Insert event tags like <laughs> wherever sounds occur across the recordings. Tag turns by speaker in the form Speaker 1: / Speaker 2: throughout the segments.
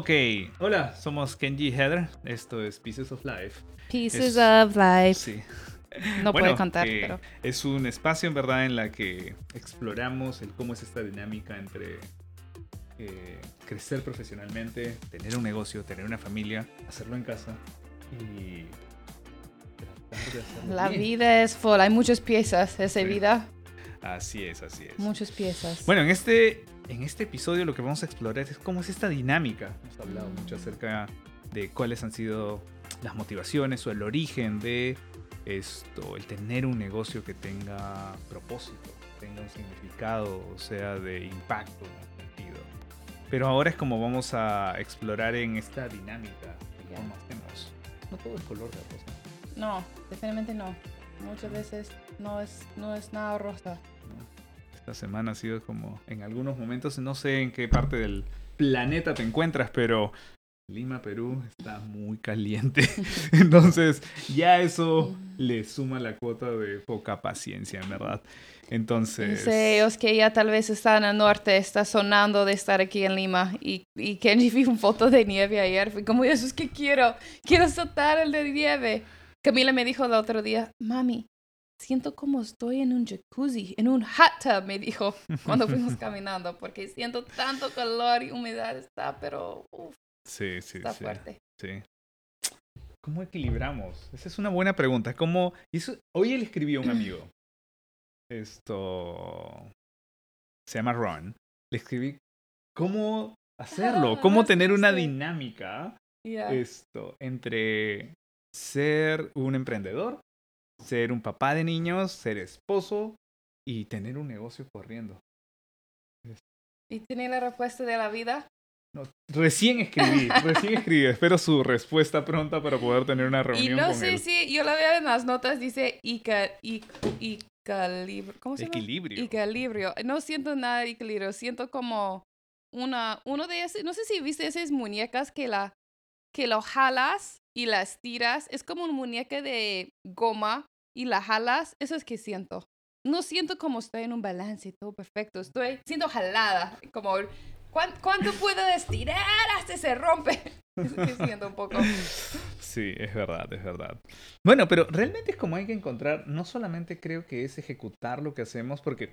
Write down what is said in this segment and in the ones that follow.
Speaker 1: Ok, hola, somos Kenji y Heather. Esto es Pieces of Life.
Speaker 2: Pieces
Speaker 1: Es-
Speaker 2: of Life.
Speaker 1: Sí. <laughs>
Speaker 2: No
Speaker 1: Bueno,
Speaker 2: puedo contar,
Speaker 1: eh,
Speaker 2: pero.
Speaker 1: Es un espacio en verdad en la que exploramos el cómo es esta dinámica entre eh, crecer profesionalmente, tener un negocio, tener una familia, hacerlo en casa y tratar de hacerlo
Speaker 2: La
Speaker 1: bien.
Speaker 2: vida es full. Hay muchas piezas. Esa
Speaker 1: Sí.
Speaker 2: vida.
Speaker 1: Así es, así es.
Speaker 2: Muchas piezas.
Speaker 1: Bueno, en este, en este episodio lo que vamos a explorar es cómo es esta dinámica. Hemos hablado mucho acerca de cuáles han sido las motivaciones o el origen de esto, el tener un negocio que tenga propósito, tenga un significado, o sea, de impacto en sentido. Pero ahora es como vamos a explorar en esta dinámica,
Speaker 2: Ya.
Speaker 1: cómo hacemos. No todo es color de rosa.
Speaker 2: No, definitivamente no. Muchas veces no es, no es nada rosa.
Speaker 1: ¿no? Esta semana ha sido como, en algunos momentos, no sé en qué parte del planeta te encuentras, pero Lima, Perú, está muy caliente. <laughs> Entonces, ya eso le suma la cuota de poca paciencia, en verdad. Entonces...
Speaker 2: Dice ellos que ya tal vez está en el norte, está sonando de estar aquí en Lima. Y, y Kenji vi una foto de nieve ayer. Fue como, eso es que quiero. Quiero saltar el de nieve. Camila me dijo el otro día, mami, siento como estoy en un jacuzzi, en un hot tub, me dijo <laughs> cuando fuimos caminando, porque siento tanto calor y humedad está, pero uf,
Speaker 1: Sí, sí,
Speaker 2: está
Speaker 1: sí.
Speaker 2: fuerte.
Speaker 1: Sí. ¿Cómo equilibramos? Esa es una buena pregunta. ¿Cómo... eso- Hoy él escribió a un amigo. <clears throat> Esto... Se llama Ron. Le escribí cómo hacerlo,
Speaker 2: Ah,
Speaker 1: cómo tener una dinámica esto entre ser un emprendedor, ser un papá de niños, ser esposo y tener un negocio corriendo.
Speaker 2: ¿Y tiene la respuesta de la vida?
Speaker 1: No, recién escribí, <laughs> recién escribí. Espero su respuesta pronta para poder tener una
Speaker 2: Y
Speaker 1: reunión
Speaker 2: no
Speaker 1: con
Speaker 2: sé
Speaker 1: él.
Speaker 2: si yo la veo en las notas, dice Ica, Ic- Icalibrio. ¿Cómo se llama?
Speaker 1: Equilibrio.
Speaker 2: Equilibrio. No siento nada de equilibrio, siento como una, uno de esos, no sé si viste esas muñecas que la, que lo jalas y las tiras, es como una muñeca de goma y la jalas, eso es que siento. No siento como estoy en un balance todo perfecto, estoy siendo jalada, como ¿cuán- ¿cuánto puedo estirar hasta se rompe? <laughs> Siento un poco.
Speaker 1: Sí, es verdad, es verdad. Bueno, pero realmente es como hay que encontrar, no solamente creo que es ejecutar lo que hacemos, porque,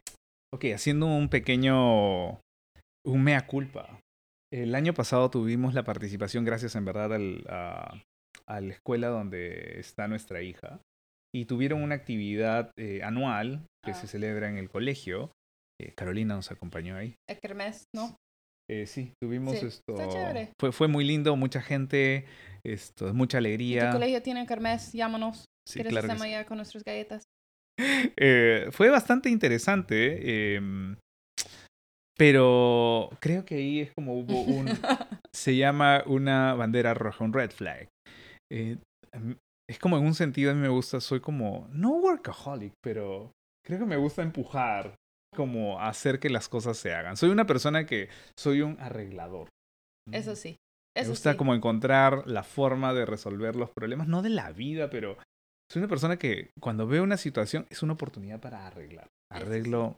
Speaker 1: ok, haciendo un pequeño, un mea culpa. El año pasado tuvimos la participación, gracias en verdad al, a, a la escuela donde está nuestra hija, y tuvieron una actividad eh, anual que
Speaker 2: Ah.
Speaker 1: se celebra en el colegio. Eh, Carolina nos acompañó ahí.
Speaker 2: El kermés, ¿no?
Speaker 1: Eh, sí, tuvimos
Speaker 2: Sí,
Speaker 1: esto.
Speaker 2: está chévere.
Speaker 1: Fue, fue muy lindo, mucha gente, esto, mucha
Speaker 2: ¿Y
Speaker 1: alegría.
Speaker 2: tu colegio tiene kermés? Llámanos.
Speaker 1: Sí,
Speaker 2: ¿Quieres
Speaker 1: claro que sí.
Speaker 2: con nuestras galletas? <laughs>
Speaker 1: Eh, fue bastante interesante, em, pero creo que ahí es como hubo un... <laughs> se llama una bandera roja, un red flag. Es como en un sentido a mí me gusta, soy como, no workaholic, pero creo que me gusta empujar, como hacer que las cosas se hagan. Soy una persona que soy un arreglador.
Speaker 2: Eso sí.
Speaker 1: Me
Speaker 2: Eso
Speaker 1: gusta
Speaker 2: sí.
Speaker 1: como encontrar la forma de resolver los problemas, no de la vida, pero soy una persona que cuando veo una situación es una oportunidad para arreglar.
Speaker 2: Sí,
Speaker 1: Arreglo.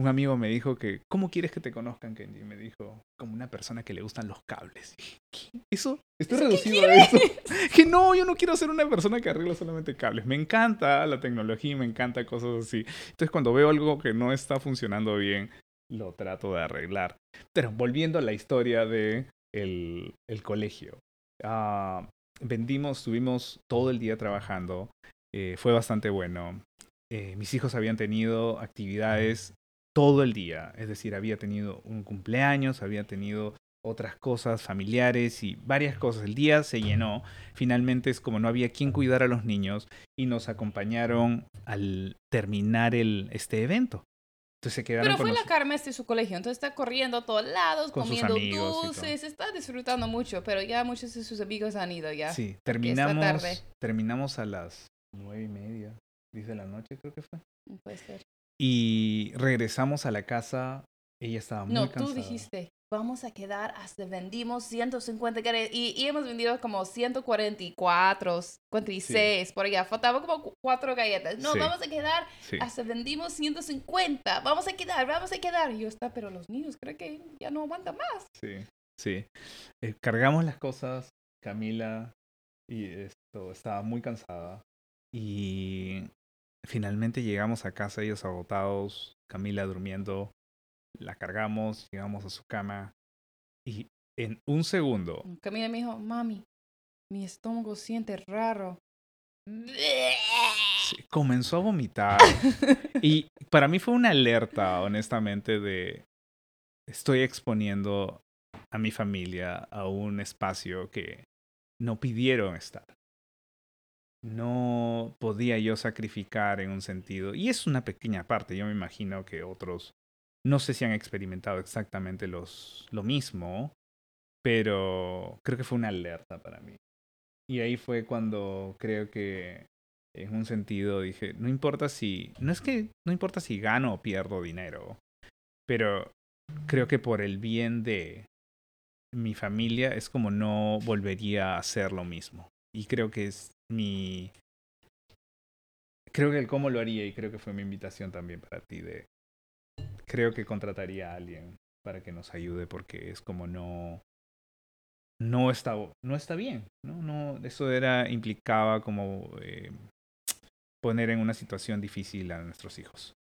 Speaker 1: Un amigo me dijo que, ¿cómo quieres que te conozcan, Kenji? Me dijo, como una persona que le gustan los cables. ¿Qué? ¿Eso? Estoy
Speaker 2: ¿Eso
Speaker 1: reducido a eso. <laughs> Que no, yo no quiero ser una persona que arregla solamente cables. Me encanta la tecnología y me encanta cosas así. Entonces, cuando veo algo que no está funcionando bien, lo trato de arreglar. Pero volviendo a la historia de el, el colegio. Ah, vendimos, estuvimos todo el día trabajando. eh, fue bastante bueno. Eh, mis hijos habían tenido actividades todo el día. Es decir, había tenido un cumpleaños, había tenido otras cosas familiares y varias cosas. El día se llenó. Finalmente es como no había quien cuidar a los niños y nos acompañaron al terminar el, este evento. Entonces se quedaron
Speaker 2: Pero
Speaker 1: con
Speaker 2: fue la kermés de su colegio, entonces está corriendo a todos lados,
Speaker 1: Con
Speaker 2: comiendo dulces, está disfrutando mucho, pero ya muchos de sus amigos han ido ya.
Speaker 1: Sí, terminamos,
Speaker 2: tarde.
Speaker 1: terminamos a las nueve y media, diez de la noche creo que fue.
Speaker 2: Puede ser.
Speaker 1: Y regresamos a la casa, ella estaba muy
Speaker 2: No,
Speaker 1: cansada.
Speaker 2: tú dijiste, vamos a quedar hasta vendimos 150 galletas y, y hemos vendido como 144, 56 por allá. Faltaba como cu- cuatro galletas. No,
Speaker 1: Sí.
Speaker 2: vamos a quedar
Speaker 1: Sí.
Speaker 2: hasta vendimos 150. Vamos a quedar, vamos a quedar. Y yo está, pero los niños creo que ya no aguantan más.
Speaker 1: Sí. sí. Eh, cargamos las cosas, Camila, y esto, estaba muy cansada. Y finalmente llegamos a casa, ellos agotados, Camila durmiendo, la cargamos, llegamos a su cama y en un segundo.
Speaker 2: Camila me dijo, mami, mi estómago siente raro.
Speaker 1: comenzó a vomitar. <laughs> y para mí fue una alerta, honestamente, de estoy exponiendo a mi familia a un espacio que no pidieron estar. No podía yo sacrificar en un sentido. Y es una pequeña parte. Yo me imagino que otros no sé si han experimentado exactamente los, lo mismo, pero creo que fue una alerta para mí. Y ahí fue cuando creo que en un sentido dije, no importa si, no es que no importa si gano o pierdo dinero, pero creo que por el bien de mi familia es como no volvería a hacer lo mismo. Y creo que es mi... Creo que el cómo lo haría y creo que fue mi invitación también para ti de... Creo que contrataría a alguien para que nos ayude porque es como no... No está, no está bien, ¿no? no eso era, implicaba como eh, poner en una situación difícil a nuestros hijos.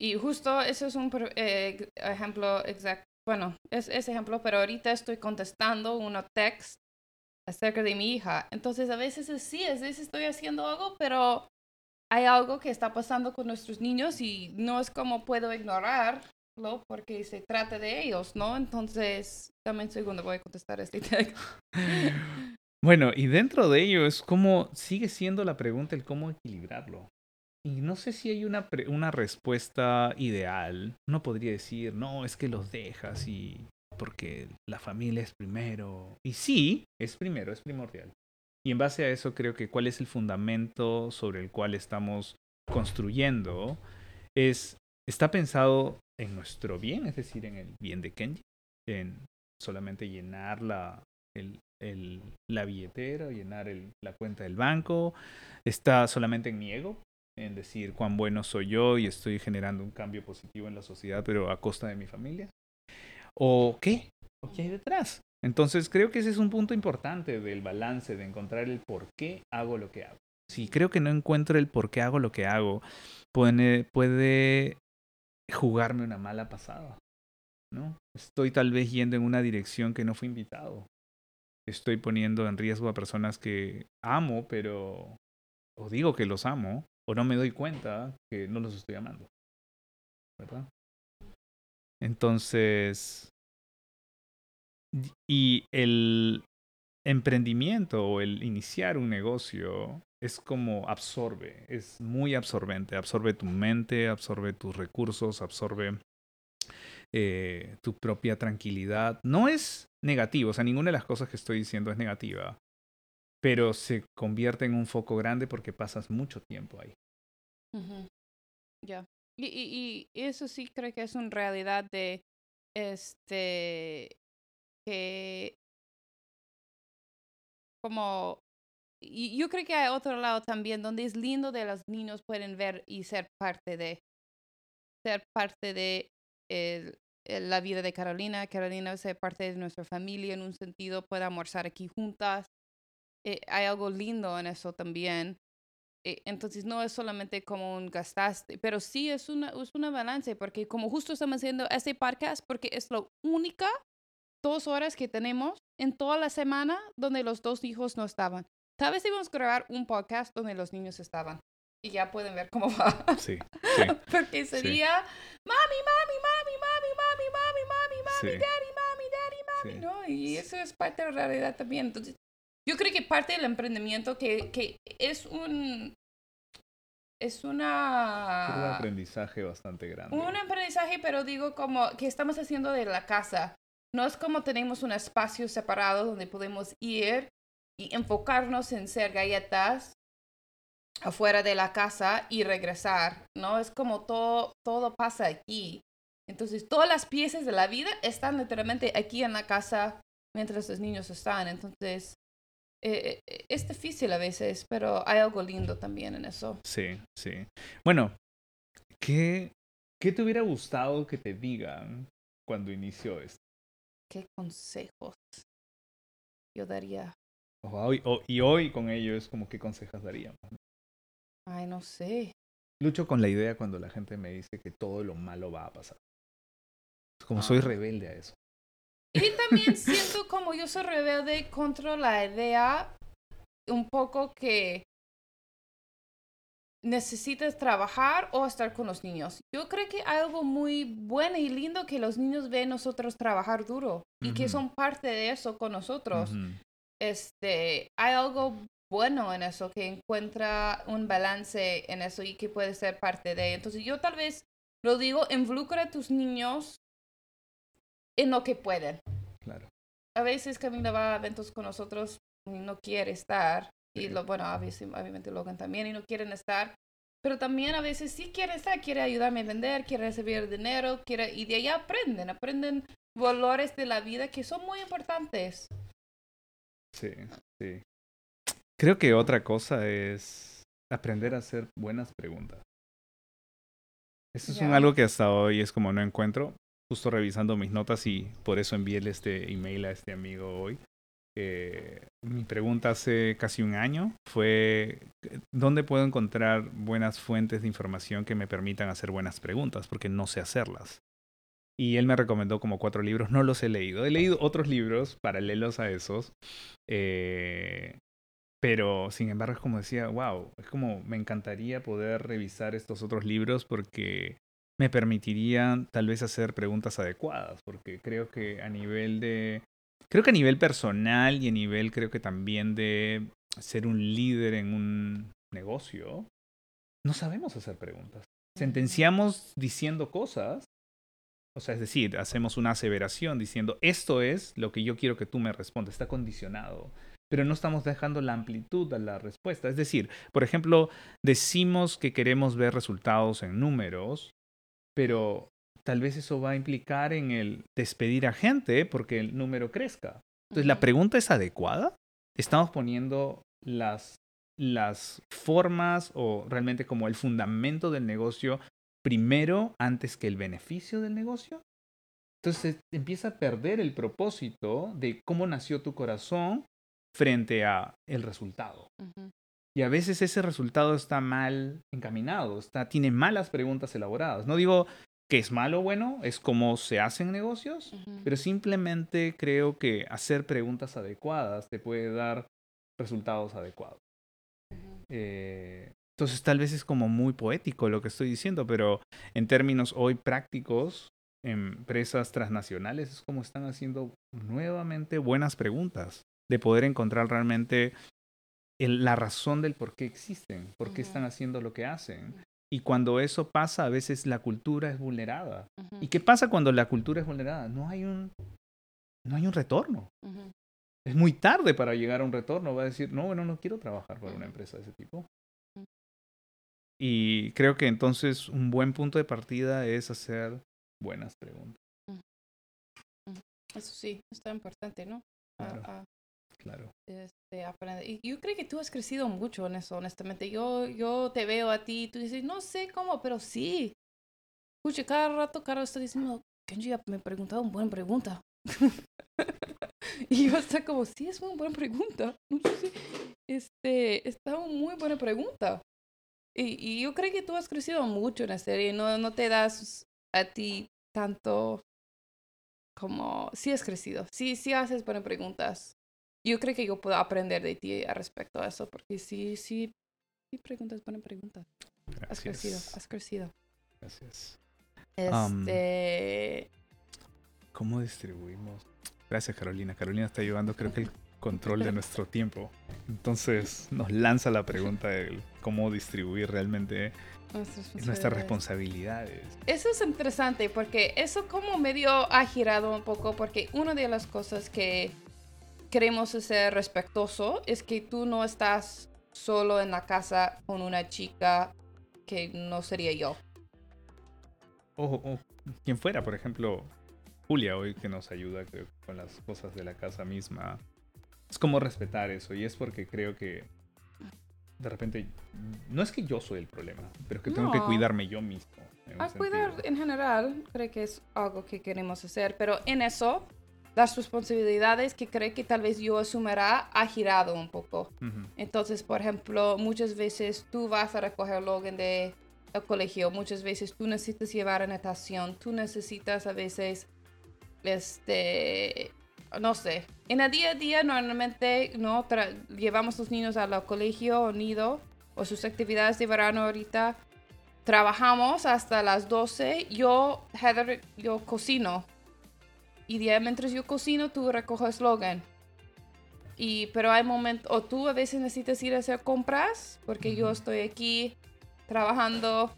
Speaker 2: Y justo eso es un eh, ejemplo exacto bueno, es ese ejemplo, pero ahorita estoy contestando una text acerca de mi hija. Entonces, a veces sí, a veces estoy haciendo algo, pero hay algo que está pasando con nuestros niños y no es como puedo ignorarlo porque se trata de ellos, ¿no? Entonces, dame un segundo, voy a contestar este text. <laughs>
Speaker 1: Bueno, y dentro de ello es como sigue siendo la pregunta el cómo equilibrarlo. Y no sé si hay una, una respuesta ideal. Uno podría decir, no, es que los dejas y porque la familia es primero. Y sí, es primero, es primordial. Y en base a eso creo que cuál es el fundamento sobre el cual estamos construyendo es, está pensado en nuestro bien, es decir, en el bien de Kenji, en solamente llenar la, el, la billetera, llenar la cuenta del banco, está solamente en mi ego, en decir cuán bueno soy yo y estoy generando un cambio positivo en la sociedad, pero a costa de mi familia? ¿O qué? ¿O qué hay detrás? Entonces creo que ese es un punto importante del balance, de encontrar el por qué hago lo que hago. Si creo que no encuentro el por qué hago lo que hago, puede, puede jugarme una mala pasada. ¿no? Estoy tal vez yendo en una dirección que no fui invitado. Estoy poniendo en riesgo a personas que amo, pero o digo que los amo, o no me doy cuenta que no los estoy amando. ¿Verdad? Entonces, y el emprendimiento o el iniciar un negocio es como absorbe, es muy absorbente, absorbe tu mente, absorbe tus recursos, absorbe eh, tu propia tranquilidad. No es negativo, o sea, ninguna de las cosas que estoy diciendo es negativa, pero se convierte en un foco grande porque pasas mucho tiempo ahí.
Speaker 2: Ya. Y, y, y, eso sí creo que es una realidad de este que como y yo creo que hay otro lado también donde es lindo de los niños pueden ver y ser parte de ser parte de el, la vida de Carolina, Carolina ser parte de nuestra familia en un sentido, puede almorzar aquí juntas, eh, hay algo lindo en eso también. Eh, entonces no es solamente como un gastaste, pero sí es una, es una balance, porque como justo estamos haciendo este podcast, porque es la única dos horas que tenemos en toda la semana donde los dos hijos no estaban. Tal vez íbamos a grabar un podcast donde los niños estaban. Y ya pueden ver cómo va.
Speaker 1: Sí. <laughs>
Speaker 2: porque sería mami, mami, mami, mami, mami, mami, mami, mami, daddy, mami, daddy, mami, ¿no? Y eso es parte de la realidad también. Entonces, yo creo que parte del emprendimiento que, que es un... Es una...
Speaker 1: un aprendizaje bastante grande.
Speaker 2: Un aprendizaje, pero digo como que estamos haciendo de la casa. No es como tenemos un espacio separado donde podemos ir y enfocarnos en ser galletas afuera de la casa y regresar, ¿no? Es como todo, todo pasa aquí. Entonces, todas las piezas de la vida están literalmente aquí en la casa mientras los niños están. Entonces, eh, eh, es difícil a veces, pero hay algo lindo también en eso.
Speaker 1: Sí, sí. Bueno, ¿qué, qué te hubiera gustado que te digan cuando inició esto?
Speaker 2: ¿Qué consejos yo daría?
Speaker 1: Hoy, o- y hoy con ello es como qué consejos daríamos.
Speaker 2: Ay, no sé.
Speaker 1: Lucho con la idea cuando la gente me dice que todo lo malo va a pasar. Como soy
Speaker 2: Ah.
Speaker 1: rebelde a eso.
Speaker 2: Y también siento como yo soy rebelde contra la idea un poco que necesitas trabajar o estar con los niños. Yo creo que hay algo muy bueno y lindo que los niños ven nosotros trabajar duro y que
Speaker 1: Ujú.
Speaker 2: son parte de eso con nosotros.
Speaker 1: Ujú.
Speaker 2: Este, hay algo bueno en eso que encuentra un balance en eso y que puede ser parte de. Entonces yo tal vez lo digo, involucra a tus niños en lo que pueden
Speaker 1: Claro.
Speaker 2: a veces Camila va a eventos con nosotros y no quiere estar. Y lo, bueno, a veces, obviamente Logan también y no quieren estar. Pero también a veces sí quiere estar, quiere ayudarme a vender, quiere recibir dinero, quiere, y de ahí aprenden, aprenden valores de la vida que son muy importantes.
Speaker 1: Sí, sí. Creo que otra cosa es aprender a hacer buenas preguntas. Eso es un algo que hasta hoy es como no encuentro. Justo revisando mis notas y por eso envié este email a este amigo hoy. Eh, mi pregunta hace casi un año fue ¿dónde puedo encontrar buenas fuentes de información que me permitan hacer buenas preguntas? Porque no sé hacerlas. Y él me recomendó como cuatro libros, no los he leído. He leído otros libros paralelos a esos, eh, pero sin embargo es como decía, wow, es como me encantaría poder revisar estos otros libros porque me permitirían tal vez hacer preguntas adecuadas, porque creo que a nivel de, creo que a nivel personal y a nivel creo que también de ser un líder en un negocio, no sabemos hacer preguntas. Sentenciamos diciendo cosas, o sea, es decir, hacemos una aseveración diciendo, esto es lo que yo quiero que tú me respondas, está condicionado pero no estamos dejando la amplitud a la respuesta. Es decir, por ejemplo, decimos que queremos ver resultados en números, pero tal vez eso va a implicar en el despedir a gente porque el número crezca. Entonces, ¿la pregunta es adecuada? ¿Estamos poniendo las, las formas o realmente como el fundamento del negocio primero antes que el beneficio del negocio? Entonces empieza a perder el propósito de cómo nació tu corazón frente a el resultado. Y a veces ese resultado está mal encaminado, está, tiene malas preguntas elaboradas. No digo que es malo o bueno, es como se hacen negocios, pero simplemente creo que hacer preguntas adecuadas te puede dar resultados adecuados. Eh, entonces tal vez es como muy poético lo que estoy diciendo, pero en términos hoy prácticos, empresas transnacionales es como están haciendo nuevamente buenas preguntas, de poder encontrar realmente el- la razón del por qué existen, por qué están haciendo lo que hacen. Y cuando eso pasa, a veces la cultura es vulnerada. ¿Y qué pasa cuando la cultura es vulnerada? No hay un, no hay un retorno. Es muy tarde para llegar a un retorno. Va a decir, no, bueno, no quiero trabajar para una empresa de ese tipo. Y creo que entonces un buen punto de partida es hacer buenas preguntas.
Speaker 2: Eso sí, está importante, ¿no? A-
Speaker 1: Claro.
Speaker 2: a-
Speaker 1: Claro.
Speaker 2: este, aprender. Y yo creo que tú has crecido mucho en eso, honestamente. Yo, yo te veo a ti y tú dices, no sé cómo, pero sí. Escucha, cada rato Carlos está diciendo, Kenji me ha preguntado una buena pregunta. <laughs> y yo está como, sí, es una buena pregunta. <laughs> Este, está una muy buena pregunta. Y, y yo creo que tú has crecido mucho en la serie. No, no te das a ti tanto como, sí has crecido. Sí, sí haces buenas preguntas yo creo que yo puedo aprender de ti a respecto a eso, porque sí, sí, sí preguntas, buena pregunta. Has crecido, has crecido.
Speaker 1: Gracias.
Speaker 2: Este,
Speaker 1: ¿Cómo distribuimos? Gracias, Carolina. Carolina está llevando, creo que, el control de nuestro tiempo. Entonces nos lanza la pregunta de cómo distribuir realmente
Speaker 2: nuestras responsabilidades. Eso es interesante porque eso como medio ha girado un poco porque una de las cosas que queremos ser respetuoso es que tú no estás solo en la casa con una chica que no sería yo.
Speaker 1: O, o quien fuera, por ejemplo, Julia hoy que nos ayuda con las cosas de la casa misma. Es como respetar eso y es porque creo que de repente no es que yo soy el problema, pero que tengo que
Speaker 2: No.
Speaker 1: cuidarme yo mismo.
Speaker 2: A cuidar en general, creo que es algo que queremos hacer, pero en eso las responsabilidades que cree que tal vez yo asumirá ha girado un poco. Entonces, por ejemplo, muchas veces tú vas a recoger Logan de el colegio, muchas veces tú necesitas llevar a natación, tú necesitas a veces, este, no sé, en el día a día normalmente no Tra- llevamos los niños al colegio o nido o sus actividades de verano ahorita. Trabajamos hasta las 12. Yo, Heather, yo cocino. Y ahí, mientras yo cocino, tú recoges Logan. Y, pero hay momentos, o tú a veces necesitas ir a hacer compras, porque yo estoy aquí trabajando.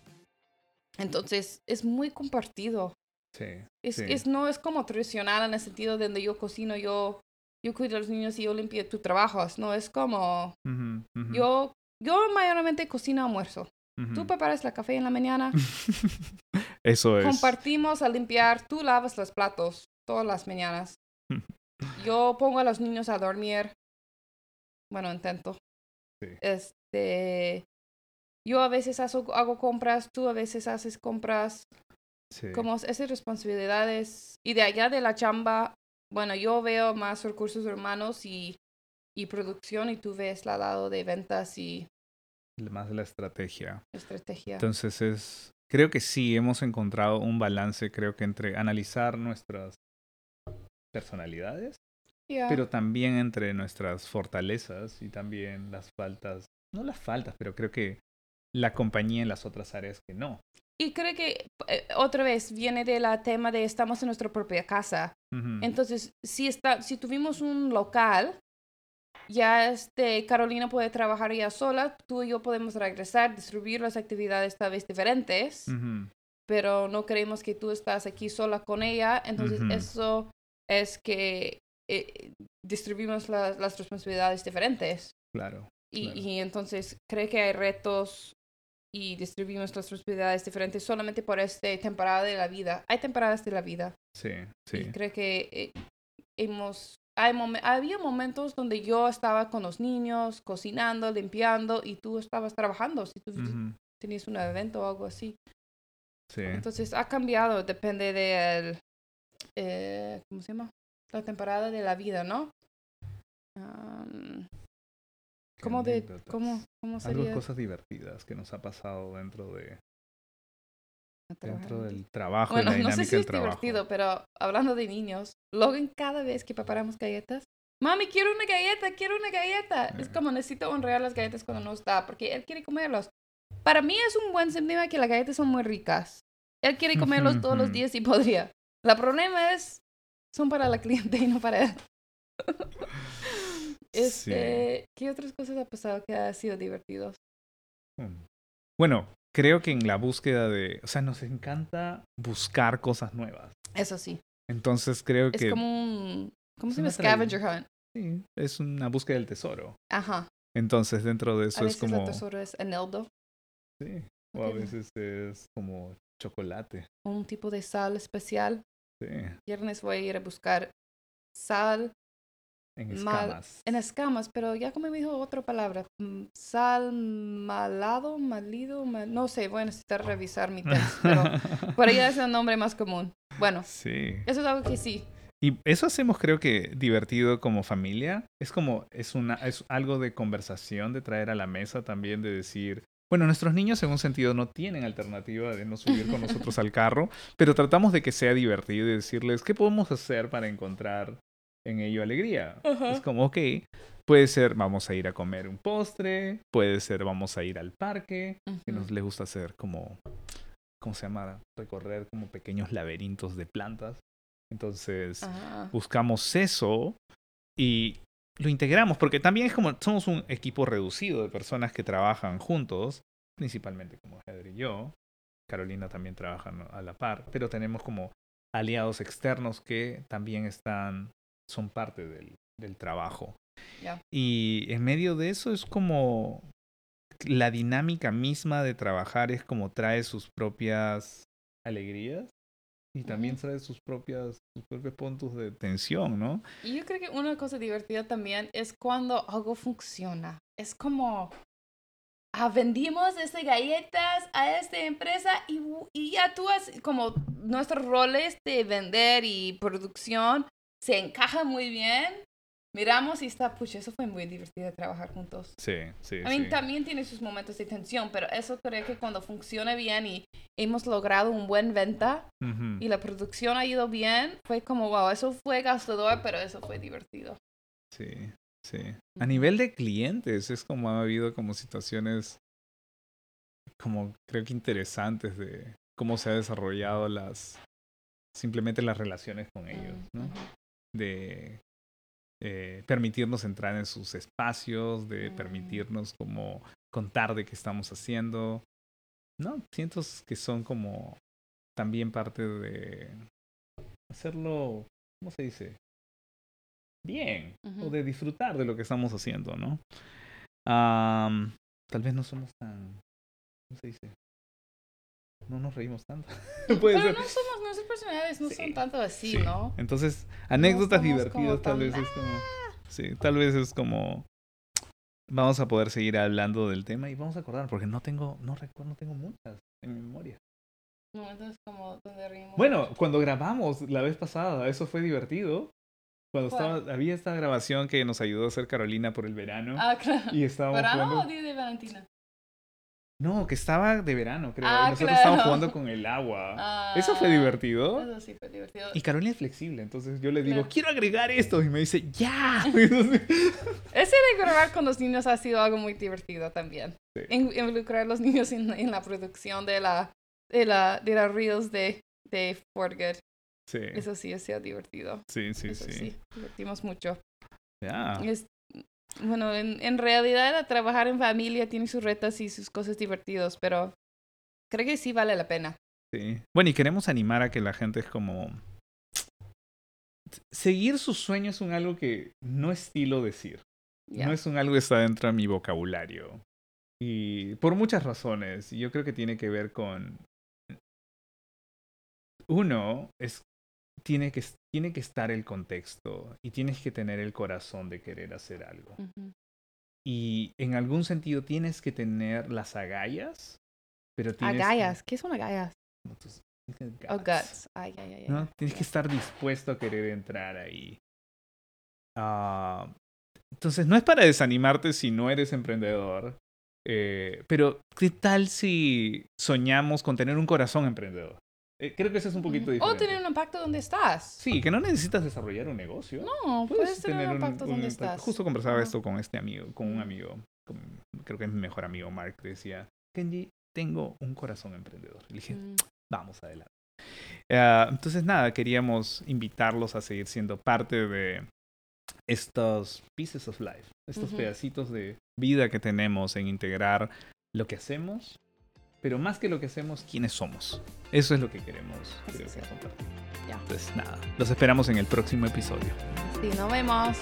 Speaker 2: Entonces, es muy compartido.
Speaker 1: Sí.
Speaker 2: Es,
Speaker 1: sí.
Speaker 2: es, no es como tradicional en el sentido de donde yo cocino, yo, yo cuido a los niños y yo limpio tu trabajas. No, es como,
Speaker 1: Ujú, ujú,
Speaker 2: yo, yo mayormente cocino almuerzo.
Speaker 1: ujú.
Speaker 2: Tú preparas la café en la mañana, <laughs>
Speaker 1: Eso es.
Speaker 2: compartimos a limpiar, tú lavas los platos todas las mañanas. <laughs> Yo pongo a los niños a dormir. Bueno, intento.
Speaker 1: Sí.
Speaker 2: Este, yo a veces hago, hago compras, tú a veces haces compras.
Speaker 1: Sí.
Speaker 2: Como esas responsabilidades. Y de allá de la chamba, bueno, yo veo más recursos humanos y, y producción y tú ves la lado de ventas y
Speaker 1: Más la estrategia.
Speaker 2: estrategia.
Speaker 1: Entonces es, creo que sí, hemos encontrado un balance, creo que entre analizar nuestras personalidades,
Speaker 2: Yeah.
Speaker 1: pero también entre nuestras fortalezas y también las faltas, no las faltas, pero creo que la compañía en las otras áreas que no.
Speaker 2: Y creo que eh, otra vez viene de la tema de estamos en nuestra propia casa.
Speaker 1: Ujú.
Speaker 2: Entonces, si, está, si tuvimos un local, ya este, Carolina puede trabajar ya sola, tú y yo podemos regresar, distribuir las actividades tal vez diferentes,
Speaker 1: Ujú.
Speaker 2: pero no queremos que tú estás aquí sola con ella. Entonces,
Speaker 1: Ujú.
Speaker 2: eso es que eh, distribuimos las, las responsabilidades diferentes.
Speaker 1: Claro.
Speaker 2: Y,
Speaker 1: Claro.
Speaker 2: y entonces creo que hay retos y distribuimos las responsabilidades diferentes solamente por esta temporada de la vida. Hay temporadas de la vida.
Speaker 1: Sí,
Speaker 2: Y
Speaker 1: sí.
Speaker 2: creo que eh, hemos... Hay momen- había momentos donde yo estaba con los niños, cocinando, limpiando, y tú estabas trabajando, si tú tenías un evento o algo así.
Speaker 1: Sí.
Speaker 2: Entonces ha cambiado, depende del... eh, ¿Cómo se llama? La temporada de la vida, ¿no?
Speaker 1: Qué
Speaker 2: ¿Cómo de... ¿Cómo, cómo
Speaker 1: Algo
Speaker 2: sería?
Speaker 1: cosas divertidas que nos ha pasado dentro de dentro
Speaker 2: en
Speaker 1: del trabajo
Speaker 2: Bueno,
Speaker 1: y la
Speaker 2: no
Speaker 1: dinámica
Speaker 2: sé si es
Speaker 1: trabajo.
Speaker 2: divertido, pero hablando de niños, Logan cada vez que preparamos galletas, mami, quiero una galleta, quiero una galleta. Es
Speaker 1: Eh.
Speaker 2: como necesito honrar las galletas cuando no está, porque él quiere comerlos. Para mí es un buen síntoma que las galletas son muy ricas. Él quiere comerlos todos los días si podría. El problema es, son para la cliente y no para él. <laughs> Este, ¿qué otras cosas ha pasado que ha sido divertidos?
Speaker 1: Mm. Bueno, creo que en la búsqueda de, o sea, nos encanta buscar cosas nuevas.
Speaker 2: Eso sí.
Speaker 1: Entonces creo
Speaker 2: Es
Speaker 1: que
Speaker 2: como un, ¿cómo
Speaker 1: es
Speaker 2: se llama? Scavenger hunt.
Speaker 1: sí, es una búsqueda del tesoro.
Speaker 2: Ajá.
Speaker 1: Entonces dentro de eso
Speaker 2: a
Speaker 1: es
Speaker 2: veces
Speaker 1: como,
Speaker 2: el tesoro es eneldo.
Speaker 1: sí, o a veces es como chocolate.
Speaker 2: un tipo de sal especial.
Speaker 1: Sí,
Speaker 2: Viernes voy a ir a buscar sal
Speaker 1: en
Speaker 2: Mal-
Speaker 1: escamas.
Speaker 2: en escamas, pero ya como me dijo otra palabra. mm, Sal malado, malido, mal- no sé, voy a necesitar revisar mi <laughs> test, pero por ahí es el nombre más común. Bueno,
Speaker 1: Sí.
Speaker 2: eso es algo que sí.
Speaker 1: Y eso hacemos creo que divertido como familia. Es como, es, una, es algo de conversación, de traer a la mesa también, de decir, bueno, nuestros niños en un sentido no tienen alternativa de no subir con nosotros al carro, <laughs> pero tratamos de que sea divertido y decirles, ¿qué podemos hacer para encontrar en ello alegría?
Speaker 2: Ajá.
Speaker 1: Es como, ok, puede ser, vamos a ir a comer un postre, puede ser, vamos a ir al parque, que nos les gusta hacer como, ¿cómo se llama? Recorrer como pequeños laberintos de plantas. Entonces,
Speaker 2: Ajá.
Speaker 1: buscamos eso y lo integramos, porque también es como, somos un equipo reducido de personas que trabajan juntos, principalmente como Heather y yo. Carolina también trabaja a la par, pero tenemos como aliados externos que también están, son parte del, del trabajo. Y en medio de eso es como la dinámica misma de trabajar es como trae sus propias alegrías y también trae sus propias sus propios puntos de tensión, ¿no?
Speaker 2: Y yo creo que una cosa divertida también es cuando algo funciona. Es como, ah, vendimos estas galletas a esta empresa y, y ya tú has, como nuestros roles de vender y producción se encaja muy bien. Miramos y está, pucha, eso fue muy divertido de trabajar juntos.
Speaker 1: Sí, sí,
Speaker 2: I mean,
Speaker 1: sí.
Speaker 2: también tiene sus momentos de tensión, pero eso creo que cuando funciona bien y hemos logrado un buen venta y la producción ha ido bien, fue como, wow, eso fue gastador, pero eso fue divertido.
Speaker 1: Sí, sí. A nivel de clientes, es como ha habido como situaciones como creo que interesantes de cómo se ha desarrollado las simplemente las relaciones con ellos, ¿no? De eh, permitirnos entrar en sus espacios, de
Speaker 2: Mm.
Speaker 1: permitirnos como contar de qué estamos haciendo. No, siento que son como también parte de hacerlo, ¿cómo se dice? Bien, o de disfrutar de lo que estamos haciendo, ¿no? Tal vez no somos tan, ¿cómo se dice? No nos reímos tanto. <laughs> Puede
Speaker 2: Pero
Speaker 1: ser.
Speaker 2: no somos, nuestras personalidades no
Speaker 1: Sí,
Speaker 2: son tanto así,
Speaker 1: Sí.
Speaker 2: ¿no?
Speaker 1: Entonces, anécdotas divertidas tal
Speaker 2: tan,
Speaker 1: vez es como... Sí, tal vez es como... Vamos a poder seguir hablando del tema y vamos a acordar, porque no tengo, no recuerdo, no tengo muchas en mi memoria.
Speaker 2: Momentos como donde reímos.
Speaker 1: Bueno, cuando grabamos la vez pasada, eso fue divertido. Cuando
Speaker 2: ¿Cuál?
Speaker 1: estaba, había esta grabación que nos ayudó a hacer Carolina por el verano.
Speaker 2: Ah, claro.
Speaker 1: y estábamos
Speaker 2: ¿Verano
Speaker 1: jugando...
Speaker 2: o día de Valentina?
Speaker 1: No, que estaba de verano, creo.
Speaker 2: Ah,
Speaker 1: y nosotros
Speaker 2: claro.
Speaker 1: estábamos jugando con el agua.
Speaker 2: Ah,
Speaker 1: Eso fue divertido.
Speaker 2: Eso sí fue divertido.
Speaker 1: Y Carolina es flexible, entonces yo le digo,
Speaker 2: Claro.
Speaker 1: quiero agregar esto. Y me dice, ¡ya! <laughs> <laughs>
Speaker 2: Ese de grabar con los niños ha sido algo muy divertido también.
Speaker 1: Sí.
Speaker 2: In- involucrar a los niños en, en la producción de la de la de las reels de de For Good.
Speaker 1: sí,
Speaker 2: Eso sí ha sido divertido.
Speaker 1: sí, sí,
Speaker 2: Eso
Speaker 1: sí.
Speaker 2: sí, divertimos mucho.
Speaker 1: Ya.
Speaker 2: Es, bueno, en, en realidad a trabajar en familia tiene sus retas y sus cosas divertidas, pero creo que sí vale la pena.
Speaker 1: Sí. Bueno, y queremos animar a que la gente es como... Seguir sus sueños es un algo que no estilo decir. No es un algo que está dentro de mi vocabulario. Y por muchas razones. Yo creo que tiene que ver con... Uno, es... Tiene que, tiene que estar el contexto y tienes que tener el corazón de querer hacer algo.
Speaker 2: Ujú.
Speaker 1: Y en algún sentido tienes que tener las agallas, pero tienes... que-
Speaker 2: Agallas, ¿qué son agallas?
Speaker 1: como tus- dicen
Speaker 2: Oh,
Speaker 1: guts,
Speaker 2: guts. Ay, ay, ay.
Speaker 1: ¿no? Tienes que estar dispuesto a querer entrar ahí. Ah, entonces, no es para desanimarte si no eres emprendedor, eh, pero ¿qué tal si soñamos con tener un corazón emprendedor? Eh, creo que eso es un poquito diferente.
Speaker 2: O tener un impacto donde estás.
Speaker 1: Sí, que no necesitas desarrollar un negocio.
Speaker 2: No, puedes, tener, un impacto
Speaker 1: un
Speaker 2: donde
Speaker 1: impacto.
Speaker 2: estás.
Speaker 1: Justo conversaba esto con este amigo, con un amigo, con- creo que es mi mejor amigo Mark, decía, Kenji, tengo un corazón emprendedor. Le dije,
Speaker 2: Mm.
Speaker 1: vamos adelante. Ah, entonces, nada, queríamos invitarlos a seguir siendo parte de estos pieces of life, estos pedacitos de vida que tenemos en integrar lo que hacemos, pero más que lo que hacemos, quiénes somos. Eso es lo que queremos creo que compartir.
Speaker 2: Ya.
Speaker 1: Entonces, nada, los esperamos en el próximo episodio.
Speaker 2: Sí, nos vemos.